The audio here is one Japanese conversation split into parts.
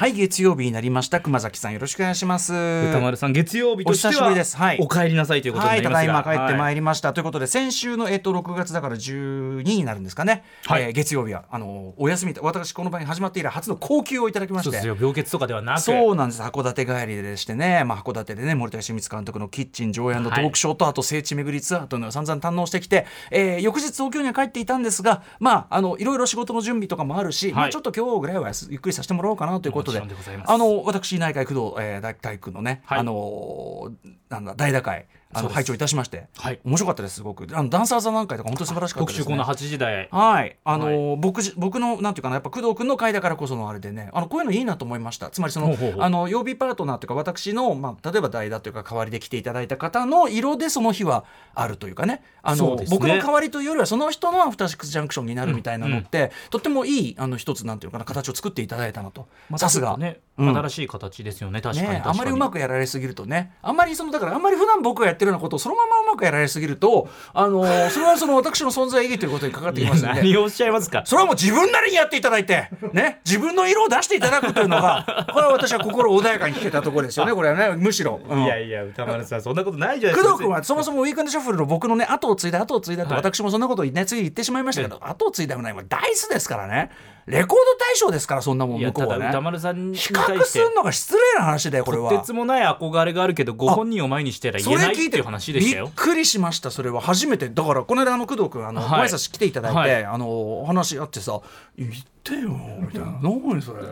はい月曜日になりました。熊崎さんよろしくお願いします。歌丸さん月曜日としてはお久しぶりです。はい。お帰りなさいということにはないただいま帰ってまはいいりました、ということで先週の、えっと6月だから12になるんですかね、はい。えー月曜日は。あのお休み私この場に始まって以来初の高級をいただきまして。そうですよ。病欠とかではなく。そうなんです。函館帰りでしてね、まあ、函館でね森田清光監督のキッチン上演のトークショーと、あと聖地巡りツアーというのを散々堪能してきて、えー翌日東京には帰っていたんですが、まあ、あのいろいろ仕事の準備とかもあるし、まあ、ちょっと今日ぐらいはゆっくりさせてもらおうかなということでもちろんでございます。あの私内海工藤、えー、大体君のね、はい。あのなんだ大打会あの拝聴いたしまして、はい。面白かったですすごく。あのダンサー座談会とか本当に素晴らしかったです、ね、特集コーナー8時台。はい、あのーは僕じ僕のなんていうかなやっぱ工藤君の回だからこそのあれでねあのこういうのいいなと思いました。つまりそのあの曜日パートナーというか私の、まあ、例えば代打というか代わりで来ていただいた方の色でその日はあるというかね。あのね。僕の代わりというよりはその人のアフターシックスジャンクションになるみたいなのって、とってもいいあの一つなんていうかな形を作っていただいたなとさすが。ね、うん。新しい形ですよね確かにね、確かに。あまりうまくやられすぎるとね。あんまりそのだからあんまり普段僕がやってるようなことをそのままうまくやられすぎるとあのーそれはその私の存在意義ということにかかってきますので 何をおっしゃいますか？それはもう自分なりにやっていただいて、ね、自分の色を出していただくというのが、これは私は心穏やかに聞けたところですよね、これはね、むしろ。うん。いやいや歌丸さんそんなことないじゃないですか。工藤君はそもそもウィークエンドシャッフルの僕のね後を継いだ後を継いだってはい私もそんなことをねつい言ってしまいましたけど後を継いだもないもうダイスですからねレコード大賞ですからそんなもん向こうはね。丸さんに比較するのが失礼な話だよこれとはてつもない憧れがあるけどご本人を前にしてたらそ言えないっていう話でしたよ。びっくりしましたそれは。初めて。だからこの間あの工藤君あの、はい。ご挨拶来ていただいて、はい。あの話あってさ「言ってよ」みたいな「何それ？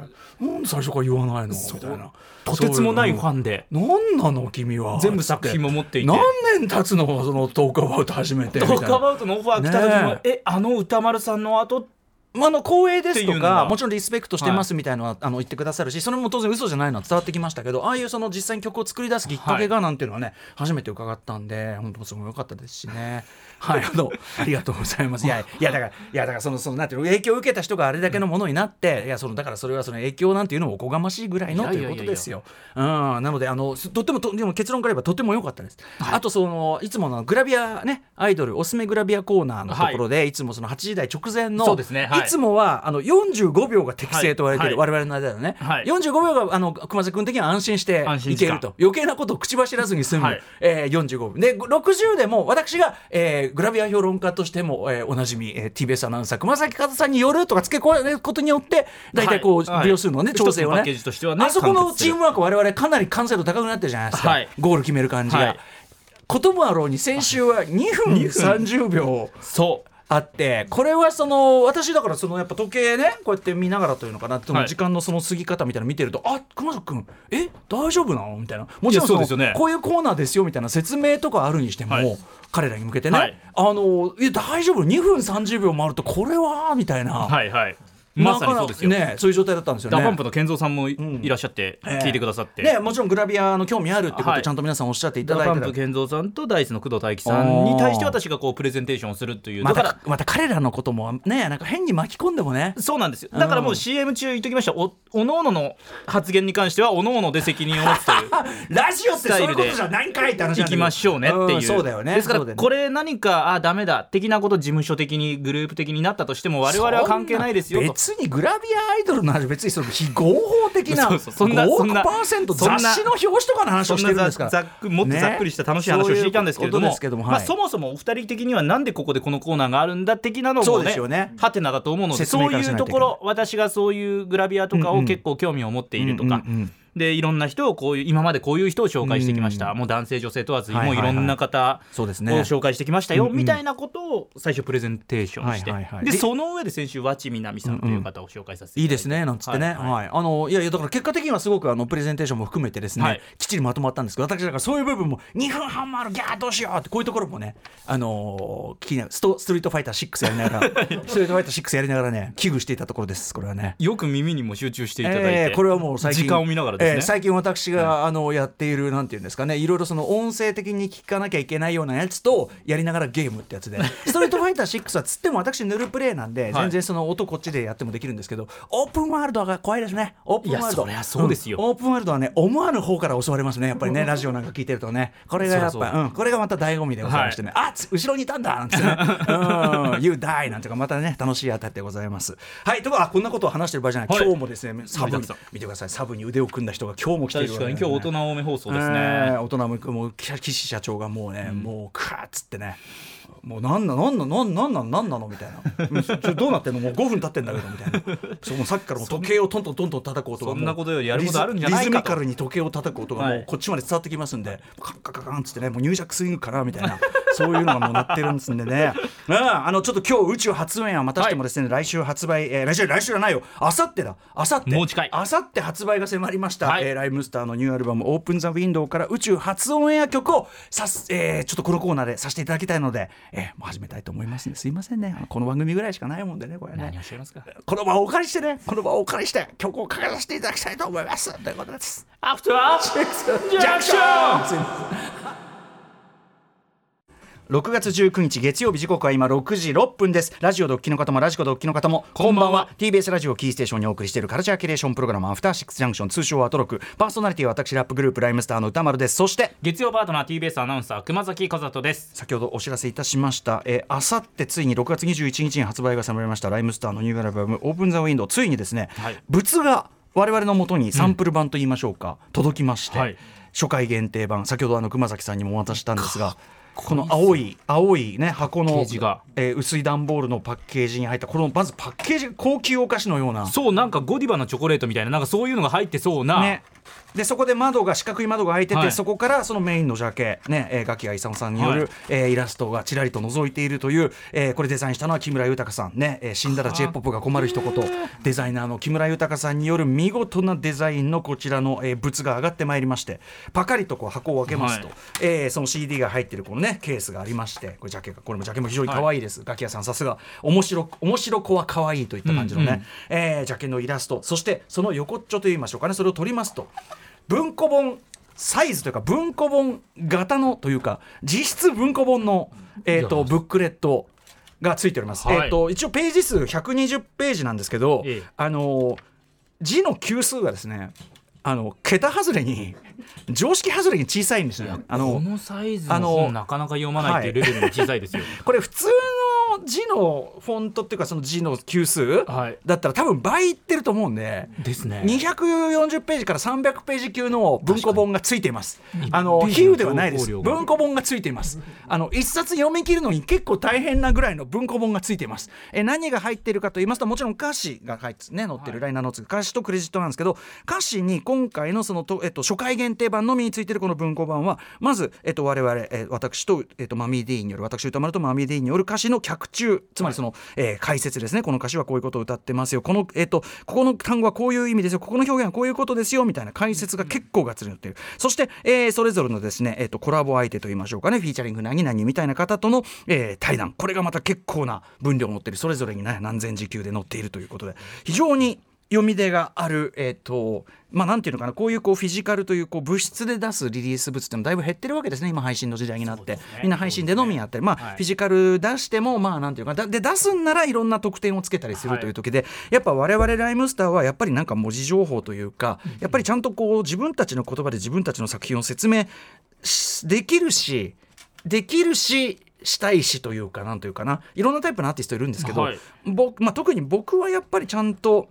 なんで最初から言わないの?」みたいな。とてつもないフンァンで。何なの君は？全部作品も持っていて。何年経つの？そのトークアバウト始めてトークアバウトのオファー来た時も、ねえあの歌丸さんの後まあ、あの光栄ですとかもちろんリスペクトしてますみたいなのは、あの言ってくださるしそれも当然嘘じゃないのは伝わってきましたけどああいうその実際に曲を作り出すきっかけがなんていうのはね、初めて伺ったんで本当すごい良かったですしね。はい。あのありがとうございます。いやいやだからいやだからそのそのなんていうの影響を受けた人があれだけのものになっていやそのだからそれはその影響なんていうのもおこがましいぐらいのということですよ。うん。なのであのすとってもとでも結論から言えばとても良かったです、あとそのいつものグラビアねアイドルおすすめグラビアコーナーのところで、い、つもその8時台直前のそうですね。はい。いつもはあの45秒が適正と言われてる、はい。我々の間ではね、はい。45秒があの熊崎君的には安心していけると。余計なことを口走らずに済む、はい。えー、45秒。で60でも私が、えーグラビア評論家としても、えーおなじみ、えー TBS アナウンサー熊崎和さんによるとか付け加えることによって大体こう、はい。秒数のね調整をね。ねあそこのチームワーク我々かなり完成度高くなってるじゃないですか、はい。ゴール決める感じが。はい。こともあろうに先週は2分30秒そうあってこれはその私だからそのやっぱ時計ねこうやって見ながらというのかなそのはい。時間のその過ぎ方みたいなの見てると、あ熊崎君え大丈夫なの？みたいな。もちろんそうですよね。こういうコーナーですよみたいな説明とかあるにしても、はい。彼らに向けてね、はい。あのいや大丈夫？2分30秒もあるとこれは？みたいな、はいはいまさにそうですよ、ねそういう状態だったんですよね。ダパンプの健三さんもいらっしゃってええ。聞いてくださって、ね、もちろんグラビアの興味あるってことちゃんと皆さんおっしゃっていたダだいてたパンプ健三さんとダイスの工藤大樹さんに対して私がこうプレゼンテーションをするという。まだからたまた彼らのこともねなんか変に巻き込んでもね。そうなんですよ。だからもう CM 中言っときました。おおのおのの発言に関してはおのおので責任を持つという。ラジオってそういうことじゃないんかいって話なんだけど行きましょうねっていう、んそうだよね。ですからこれ何かあダメだ的なこと事務所的にグループ的になったとしても我々は関係ないですよと別にグラビアアイドルの話別にその非合法的なそうそうそんな5億そんなパーセント雑誌の表紙とかの話をしてるんですから。ざざっくもっとざっくりした楽しい話をしていたんですけれども,、まあ、そもそもお二人的にはなんでここでこのコーナーがあるんだ的なのそうもねですよね。ハテナだと思うのでそういうところ私がそういうグラビアとかを結構興味を持っているとか、でいろんな人をこういう今までこういう人を紹介してきました、もう男性女性問わず、はいはいはい。もういろんな方をそうですね。紹介してきましたよ、うんうん。みたいなことを最初プレゼンテーションして、はいはいはい。ででその上で先週和知みなみさんという方を紹介させていいただですね。なんつってね、はい。はい。あのいやいやだから結果的にはすごくあのプレゼンテーションも含めてですね、はい。きっちりまとまったんですけど私だからそういう部分も2分半もあるギャーどうしようってこういうところもねあのー気になるストストリートファイター6やりながら ストリートファイター6やりながらね危惧していたところです。これはね。よく耳にも集中していただいて、えーこれはもう最近時間を見ながらでですね。ー最近私が、あのやっているなんていうんですかね。いろいろその音声的に聞かなきゃいけないようなやつとやりながらゲームってやつで。ストリートファイター6はつっても私ヌルプレイなんで、はい。全然その音こっちでやってもできるんですけどオープンワールドが怖いですね。オープンワールド。いやそうですよ。ん。オープンワールドはね思わぬ方から襲われますね。やっぱりねラジオなんか聞いてるとね。これがやっぱそう。ん、これがまた醍醐味でございましてね、あつ後ろにいたんだなんてね。うん。You die なんていうかまたね楽しいあたりでございます。はい。とかあこんなことを話してる場合じゃない、はい。今日もですねサブ見てください。サブに腕を組んだ人が今日も来てるわけ今日大人多め放送ですえねー大人ももう岸社長がもうね、もうカーッつってね。もうなんななんななんなんなんなんなのみたいな。う んちょどうなってんの？もう5分経ってんだけどみたいな。そうもうさっきからもう時計をトントントントン叩く音がそんなことよりやることあるんじゃないかと。リズミカルに時計を叩く音がもはい。うこっちまで伝わってきますんで、カンカンカンカンっつってねもう入着スイングかなみたいなそういうのがもうなってるんですんでね。うんあのちょっと今日宇宙初演はまたしてもですね、来週発売、えー来週来週じゃないよ。あさってだ。あさってもう近いあさって発売が迫りました、はい。えーライムスターのニューアルバム「オープン・ザ・ウィンドウ」から宇宙初オンエア曲をさす、えーちょっとこのコーナーでさせていただきたいので、えーもう始めたいと思いますね。すいませんね。この番組ぐらいしかないもんでねこれね。この場をお借りしてね。この場をお借りして曲をかけさせていただきたいと思います。ということです。アフタージャンクション6月19日月曜日時刻は今6時6分です。ラジオドッキの方もラジコドッキの方もこんばんは。TBS ラジオキーステーションにお送りしているカルチャーキュレーションプログラムアフターシックスジャンクション通称アトロク。パーソナリティは私ラップグループライムスターの歌丸です。そして月曜パートナー TBS アナウンサー熊崎和人です。先ほどお知らせいたしました。えーあさってついに6月21日に発売が迫りましたライムスターのニューアルバムオープンザウィンド。ウついにですね、はい。物が我々のもとにサンプル版と言いましょうか、届きまして、はい。初回限定版。先ほどあの熊崎さんにもお渡ししたんですがこの青い青いね箱のえー薄い段ボールのパッケージに入ったこのまずパッケージが高級お菓子のような。そうなんかゴディバのチョコレートみたいななんかそういうのが入ってそうな、ね、でそこで窓が四角い窓が開いてて、はい。そこからそのメインのジャケ、ねえー、ガキヤイサムさんによる、はい。えーイラストがちらりと覗いているという、えーこれデザインしたのは木村豊さん。ね、えー死んだら j p o p が困る一言。デザイナーの木村豊さんによる見事なデザインのこちらの、えー物が上がってまいりましてパカリとこう箱を開けますと、はい。えーその CD が入ってるこのねケースがありましてこれジャケがこれもジャケも非常に可愛いです、ガキヤさんさすが面白面白子は可愛いといった感じのね、うんうんえージャケのイラスト。そしてその横っちょといいましょうかね。それを取りますと文庫本サイズというか文庫本型のというか実質文庫本の、えー、とブックレットがついております、はい。えー、と一応ページ数120ページなんですけど、ええ。あのー字の級数がですねあの桁外れに常識外れに小さいんですねあこののサイズあのなかなか読まないっていうレベルの小さいですよ、これ普通の字のフォントっていうかその字の級数はい。だったら多分倍いってると思うんで、ですね。240ページから300ページ級の文庫本がついています。にあの比喩ではないです。文庫本がついています。あの一冊読み切るのに結構大変なぐらいの文庫本がついています。え何が入っているかと言いますともちろん歌詞が入ってね載ってるライナーノーツ歌詞とクレジットなんですけど歌詞に今回のそのと、えっと、初回限限定版のみについてるこの文庫版はまず、えっと、我々、え私と、えっと、マミー・ディーンによる私歌丸とマミー・ディーンによる歌詞の脚注つまりその、えー解説ですね。この歌詞はこういうことを歌ってますよ。この、えっと、ここの単語はこういう意味ですよ。ここの表現はこういうことですよ。みたいな解説が結構がっつり載っている。そして、えーそれぞれのですね、えっと、コラボ相手といいましょうかね。フィーチャリング何々みたいな方との、えー対談。これがまた結構な分量を持っている。それぞれにね何千時級で載っているということで。非常に読み出がある、えっとまあ、なんていうのかなこういうこうフィジカルというこう物質で出すリリース物ってもだいぶ減ってるわけですね今配信の時代になって、ね。みんな配信でのみやってる、まあはいフィジカル出してもまあなんていうかだで出すんならいろんな特典をつけたりするはいとい。う時で、やっぱ我々ライムスターはやっぱりなんか文字情報というか、やっぱりちゃんとこう自分たちの言葉で自分たちの作品を説明しできるしできるししたいしというかなんというかな。いろんなタイプのアーティストいるんですけど、はい。僕まあ、特に僕はやっぱりちゃんと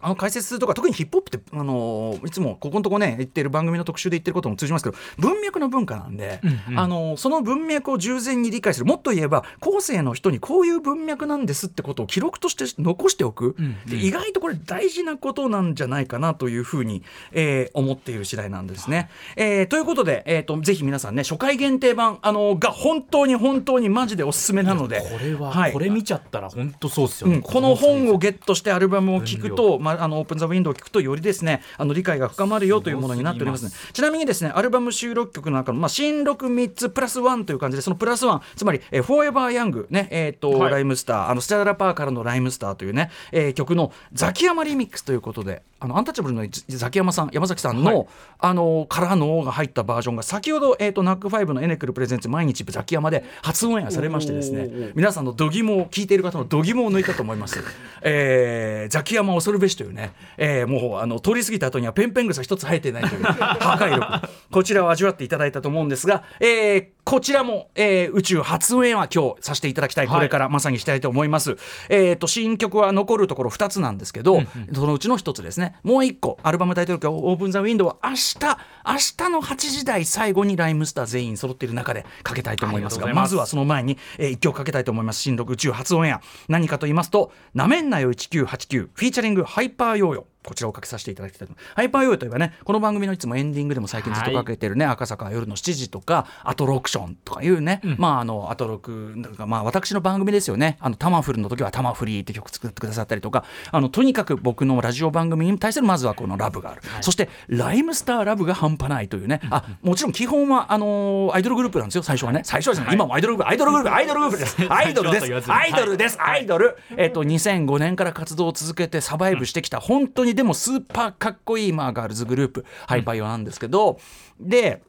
あの解説とか特にヒップホップって、あのーいつもここのとこね言ってる番組の特集で言ってることも通じますけど文脈の文化なんで、うんうん。あのーその文脈を従前に理解する。もっと言えば後世の人にこういう文脈なんですってことを記録として残しておく、うんうん。で意外とこれ大事なことなんじゃないかなというふうに、えー思っている次第なんですね。えーということで、えー、とぜひ皆さんね初回限定版、あのーが本当に本当にマジでおすすめなので。これは、はい。これ見ちゃったら本当そうっすよね、うん、この本ををゲットしてアルバムを聴くと、まあ、あのオープン・ザ・ウィンドウを聴くとよりですねあの理解が深まるよというものになっておりますね。すちなみにですねアルバム収録曲の中の、まあ、新録3つプラス1という感じでそのプラス1つまり「えー、 Forever Young」ねえーとはい。ライムスターあのスチャラパーからの「ライムスター」というね、えー曲のザキヤマリミックスということであのアンタッチャブルのザキヤマさん山崎さんの、はい、あのからのが入ったバージョンが先ほど、えーと、ナックファイブのエネクルプレゼンツ毎日ザキヤマで初オンエアされましてですね皆さんの度肝を聞いている方の度肝を抜いたと思います、えー、ザキヤマ恐るべしというね、えー、もうあの通り過ぎた後にはペンペン草一つ生えてないという破壊力。こちらを味わっていただいたと思うんですが、えー、こちらも、えー、宇宙初エア今日させていただきたい、これからまさにしたいと思います、えーと、新曲は残るところ2つなんですけど、うんうん、そのうちの1つですね。もう1個アルバムタイトル曲「オープン・ザ・ウィンドウ」は明日明日の8時台最後にライムスター全員揃っている中でかけたいと思いますがまずはその前に、えー、1曲かけたいと思います。新録宇宙初エア何かと言いますと「なめんなよ1989」フィーチャリングハイパーヨーヨーこちらをかけさせていただきたいと。ハイパーヨーといえばねこの番組のいつもエンディングでも最近ずっとかけてるね、はい、赤坂夜の7時とかアトロクションとかいうね、うん、まああのアトロクまあ私の番組ですよね。あのタマフルの時はタマフリーって曲作ってくださったりとかあのとにかく僕のラジオ番組に対するまずはこのラブがある、はい、そしてライムスターラブが半端ないというね、うん、あもちろん基本はあのー、アイドルグループなんですよ最初はね。最初はですね、はい、今もアイドルグループアイドルグループアイドルグループです アイドルです。アイドルです。アイドル。えっと2005年から活動を続けてサバイブしてきた本当にでもスーパーかっこいい、まあ、ガールズグループハイパイオなんですけど、で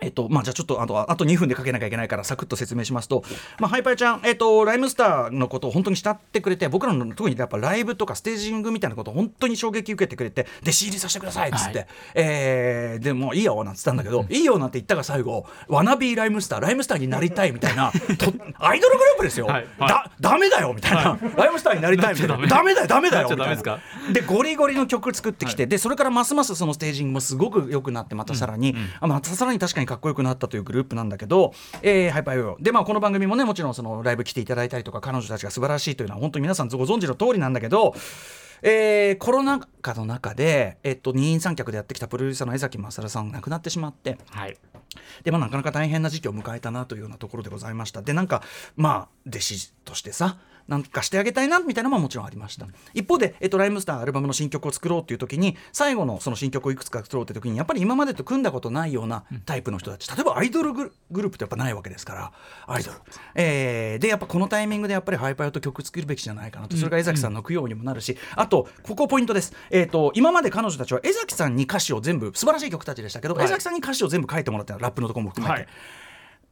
えっとまあ、じゃあちょっとあとあと2分でかけなきゃいけないからサクッと説明しますと、まあ、ハイパイちゃん、えっと、ライムスターのことを本当に慕ってくれて僕らの特にやっぱライブとかステージングみたいなことを本当に衝撃受けてくれて弟子入りさせてくださいっつって、はい、えー、でもいいよなんつったんだけど、うん、いいよなんて言ったが最後ワナビーライムスターライムスターになりたいみたいなとアイドルグループですよ、はい。はい、だダメだよみたいな、はい、ライムスターになりたいみたいな。ダメ？だよダメだよみたいな。でゴリゴリの曲作ってきて、はい、でそれからますますそのステージングもすごく良くなってまたさらに、うん。うん、あまたさらに確かにかっこよくなったというグループなんだけど、えー、ハイパーヨーヨー。でまあこの番組もねもちろんそのライブ来ていただいたりとか彼女たちが素晴らしいというのは本当に皆さんご存知の通りなんだけどえー、コロナ禍の中で、えっと、二人三脚でやってきたプロデューサーの江崎勝さんが亡くなってしまって、はい、でまあ、なかなか大変な時期を迎えたなというようなところでございました。でなんかまあ弟子としてさなんかしてあげたいなみたいなのももちろんありました、一方で、えっと、ライムスターアルバムの新曲を作ろうっていう時に最後のその新曲をいくつか作ろうって時にやっぱり今までと組んだことないようなタイプの人たち、例えばアイドルグループってやっぱないわけですからアイドル、えー、でやっぱこのタイミングでやっぱりハイパーと曲作るべきじゃないかなと。それが江崎さんの供養にもなるし、あとここポイントです、えーと、今まで彼女たちは江崎さんに歌詞を全部素晴らしい曲たちでしたけど、はい、江崎さんに歌詞を全部書いてもらったラップのところも含めて。はい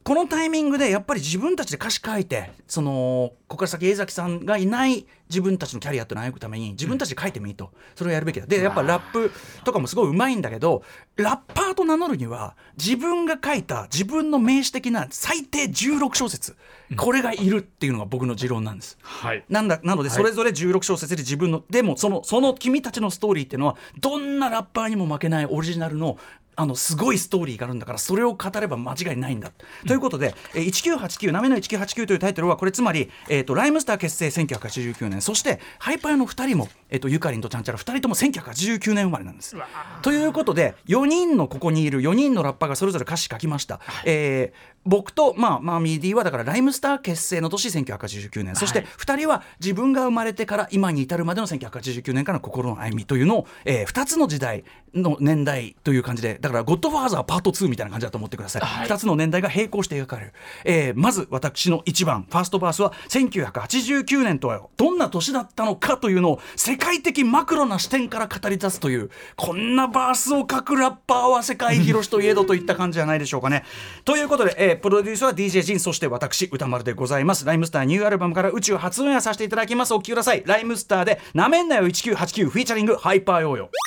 このタイミングでやっぱり自分たちで歌詞書いてそのここから先江崎さんがいない自分たちのキャリアっていうのを歩くために自分たちで書いてもいいと、それをやるべきだ。でやっぱラップとかもすごいうまいんだけどラッパーと名乗るには自分が書いた自分の名詞的な最低16小節これがいるっていうのが僕の持論なんです、はい、なんだなのでそれぞれ16小節で自分の、でもそのその君たちのストーリーっていうのはどんなラッパーにも負けないオリジナルのあのすごいストーリーがあるんだからそれを語れば間違いないんだ、うん、ということで「え1989なめの1989」というタイトルはこれつまり、えーと、ライムスター結成1989年そしてハイパーの2人も、えーと、ゆかりんとちゃんちゃら2人とも1989年生まれなんです。ということで4人のここにいる4人のラッパーがそれぞれ歌詞書きました。はい、えー僕と、まあ、マーミー D はだからライムスター結成の年1989年、はい、そして2人は自分が生まれてから今に至るまでの1989年からの心の歩みというのを、えー、2つの時代の年代という感じでだから「ゴッドファーザーパート2」みたいな感じだと思ってください、はい、2つの年代が並行して描かれる、えー、まず私の1番ファーストバースは1989年とはどんな年だったのかというのを世界的マクロな視点から語り出すというこんなバースを書くラッパーは世界広しといえどといった感じじゃないでしょうかね。ということで、えープロデュースは DJ ジンそして私宇多丸でございます。ライムスターニューアルバムから宇宙初オンエアさせていただきます。お聴きください。ライムスターでなめんなよ1989フィーチャリングハイパーヨーヨー。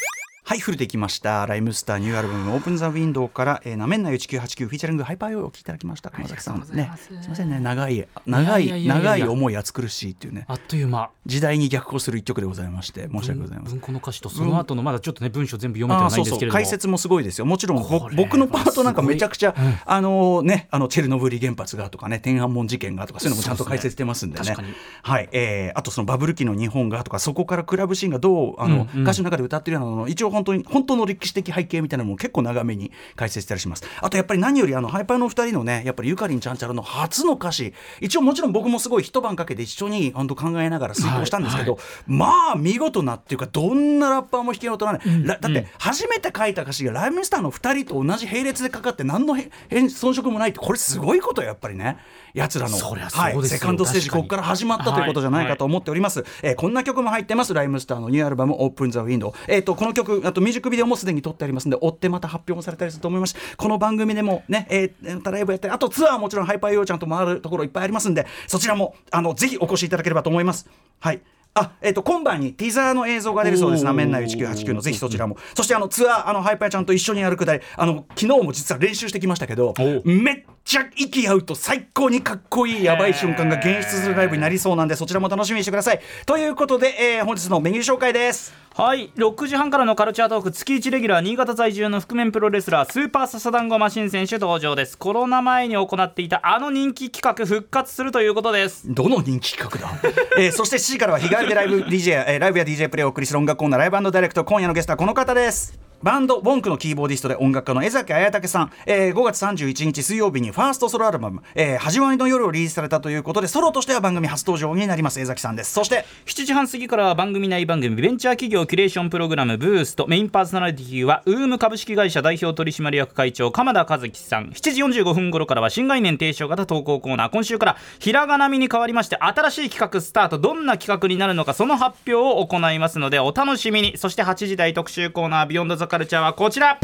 はいフルできました。ライムスターニューアルバム Open The Window からえー、なめんなよ1989フィーチャリングハイパーヨーお聞きいただきました。熊崎さんねすみませんね。長い長い長い思い暑苦しいっていうね。あっという間。時代に逆行する一曲でございまして申し訳ございません。文庫の歌詞とその後のまだちょっとね文章全部読めてはないんですけれども。解説もすごいですよ。もちろん僕のパートなんかめちゃくちゃ、うん、あのねあのチェルノブイリ原発がとかね天安門事件がとかそういうのもちゃんと解説してますんでね、ね、はい。えー、あとそのバブル期の日本がとかそこからクラブシーンがどうあの、歌詞の中で歌ってるようなの一応本当に本当の歴史的背景みたいなのも結構長めに解説したりします。あとやっぱり何よりあのハイパーの2人のねやっぱりゆかりんちゃんちゃらの初の歌詞。一応もちろん僕もすごい一晩かけて一緒に本当考えながら遂行したんですけど、まあ見事なっていうかどんなラッパーも弾けようとならない、らだって初めて書いた歌詞がライムスターの2人と同じ並列でかかって何の遜色もないってこれすごいことよやっぱりね。やつらの、はい、そうですよ。セカンドステージここから始まったということじゃないかと思っております、えーこんな曲も入ってます。ライムスターのニューアルバム「オープン・ザ・ウィンドウ」えー、とこの曲あとミュージックビデオもすでに撮ってありますので追ってまた発表もされたりすると思います。この番組でもね、えーたライブやったりあとツアーはもちろんハイパーヨーちゃんと回るところいっぱいありますんでそちらもあのぜひお越しいただければと思いますはいあえー、と今晩にティザーの映像が出るそうですなめんな1989のぜひそちらもそしてあのツアーあのハイパーちゃんと一緒にやるくだりあの昨日も実は練習してきましたけどめっちゃ息合うと最高にかっこいいやばい瞬間が現出するライブになりそうなんでそちらも楽しみにしてくださいということで、えー本日のメニュー紹介ですはい6時半からのカルチャートーク月1レギュラー新潟在住の覆面プロレスラースーパーササダンゴマシン選手登場です。コロナ前に行っていたあの人気企画復活するということです。どの人気企画だ、えーそして7時からは日帰りでライブ DJ、えーライブや DJ プレイをお送りする音楽コーナー Live Direct 今夜のゲストはこの方です。バンド WONK のキーボーディストで音楽家の江﨑文武さん、えー5月31日水曜日にファーストソロアルバム「えー始まりの夜」をリリースされたということでソロとしては番組初登場になります江崎さんです。そして7時半過ぎからは番組内番組ベンチャー企業キュレーションプログラムブーストメインパーソナリティは UUUM 株式会社代表取締役会長鎌田和樹さん。7時45分頃からは新概念提唱型投稿コーナー。今週からひらがなみに変わりまして新しい企画スタート。どんな企画になるのかその発表を行いますのでお楽しみに。そして8時台特集コーナー Beyond The Culture はこちら。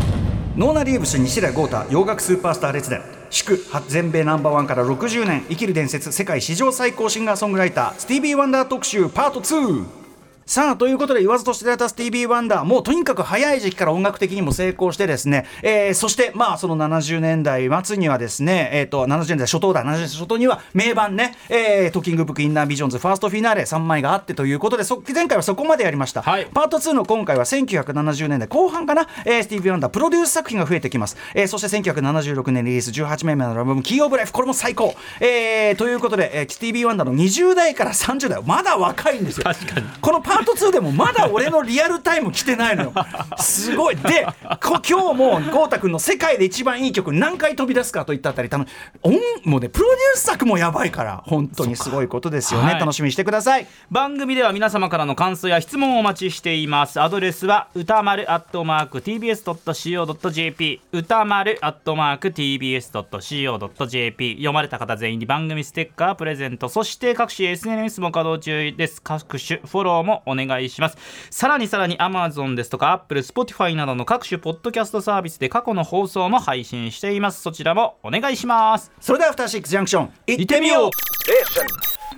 ノーナ・リーブス西寺郷太洋楽スーパースター列伝。祝全米ナンバーワンから60年生きる伝説世界史上最高シンガーソングライタースティービー・ワンダー特集パート2さあということで言わずと知られたスティービー・ワンダー。もうとにかく早い時期から音楽的にも成功してですね、えーそしてまあその70年代末にはですね、えー、と70年代初頭だ。70年代初頭には名盤ね、えートーキングブックインナービジョンズファーストフィナーレ3枚があってということでそ前回はそこまでやりました、はい。パート2の今回は1970年代後半かな、えースティービー・ワンダープロデュース作品が増えてきます、えーそして1976年リリース18枚目のアルバム「キー・オブ・ライフ」これも最高、えーということで、えースティービー・ワンダーの20代から30代。まだ若いんですよ。確かに。このパート2でもまだ俺のリアルタイム来てないのよ。すごい。でこ今日も豪太君の世界で一番いい曲何回飛び出すかといったあたり楽音もうねプロデュース作もやばいから本当にすごいことですよね、はい。楽しみにしてください。番組では皆様からの感想や質問をお待ちしています。アドレスは歌丸アットマーク TBS.CO.JP 歌丸アットマーク TBS.CO.JP 読まれた方全員に番組ステッカープレゼント。そして各種 SNS も稼働中です。各種フォローもお願いします。さらにさらに Amazon ですとか Apple、Spotify などの各種ポッドキャストサービスで過去の放送も配信しています。そちらもお願いします。それでは「アフターシックスジャンクション」行ってみよう。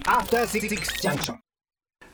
After Six Junction.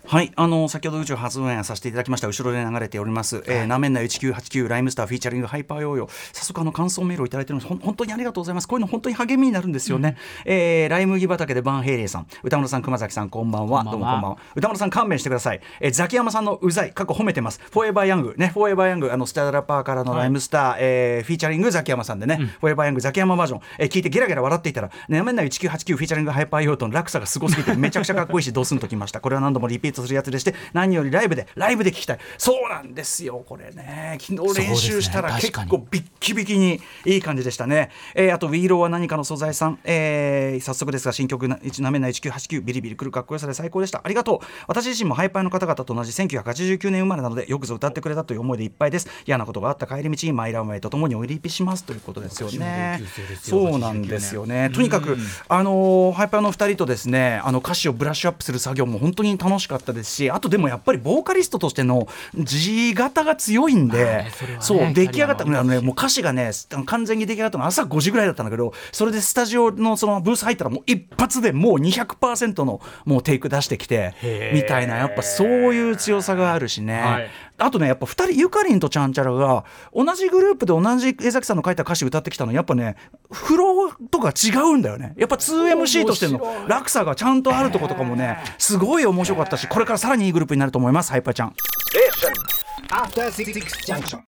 はい、あの先ほど宇宙初オンエアさせていただきました。後ろで流れております、えーなめんな1989ライムスターフィーチャリングハイパーヨーヨー。早速あの感想メールをいただいてるのでほん本当にありがとうございます。こういうの本当に励みになるんですよね、えーライ麦畑でバンヘイレイさん。宇多丸さん熊崎さんこんばんは。どうもこんばんは。宇多丸さん勘弁してください、えーザキヤマさんのうざい。過去褒めてます。フォーエバーヤングねフォーエバーヤングあのスターラッパーからのライムスター、えーフィーチャリングザキヤマさんでね、フォーエバーヤングザキヤマバージョン、えー聞いてゲラゲラ笑っていたらなめんな1989フィーチャリングハイパーヨーヨーとの落差がすごすぎてめちゃくちゃかっこいいしドスンときました。これは何度もリピートするやつでして何よりライブでライブで聞きたい。そうなんですよこれね。昨日練習したら結構ビッキビキにいい感じでしたね、えーあとウィーローは何かの素材さん、えー早速ですが新曲ななめんな1989ビリビリくるかっこよさで最高でした。ありがとう。私自身もハイパーの方々と同じ1989年生まれなのでよくぞ歌ってくれたという思いでいっぱいです。嫌なことがあった帰り道にマイランウェイとともにおリピします。ということですよね。そうなんですよね。とにかくあのーハイパーの2人とですねあの歌詞をブラッシュアップする作業も本当に楽しかったですしあとでもやっぱりボーカリストとしての地型が強いんで、そう出来上がったあの、ね、もう歌詞がね完全に出来上がったのが朝5時ぐらいだったんだけどそれでスタジオのそのブース入ったらもう一発でもう200%のもうテイク出してきてみたいなやっぱそういう強さがあるしね、はいあとねやっぱ2人ゆかりんとちゃんちゃらが同じグループで同じ江崎さんの書いた歌詞歌ってきたのやっぱねフローとか違うんだよね。やっぱ 2MC としての落差がちゃんとあるとことかもねすごい面白かったしこれからさらにいいグループになると思いますハイパーちゃん.